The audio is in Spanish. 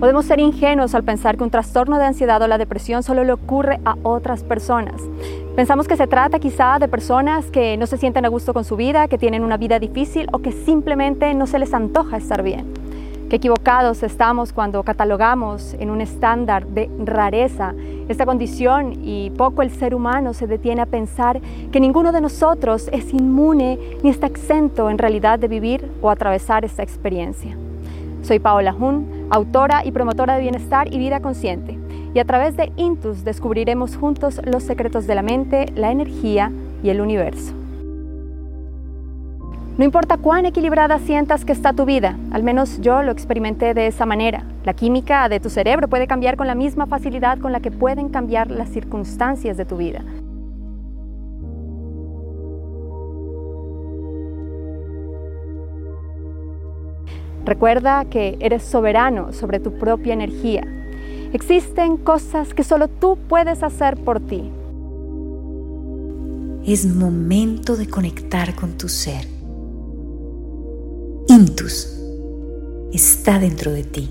Podemos ser ingenuos al pensar que un trastorno de ansiedad o la depresión solo le ocurre a otras personas. Pensamos que se trata quizá de personas que no se sienten a gusto con su vida, que tienen una vida difícil o que simplemente no se les antoja estar bien. Qué equivocados estamos cuando catalogamos en un estándar de rareza esta condición y poco el ser humano se detiene a pensar que ninguno de nosotros es inmune ni está exento en realidad de vivir o atravesar esta experiencia. Soy Paola Jun, autora y promotora de bienestar y vida consciente, y a través de Intus descubriremos juntos los secretos de la mente, la energía y el universo. No importa cuán equilibrada sientas que está tu vida, al menos yo lo experimenté de esa manera. La química de tu cerebro puede cambiar con la misma facilidad con la que pueden cambiar las circunstancias de tu vida. Recuerda que eres soberano sobre tu propia energía. Existen cosas que solo tú puedes hacer por ti. Es momento de conectar con tu ser. Intus está dentro de ti.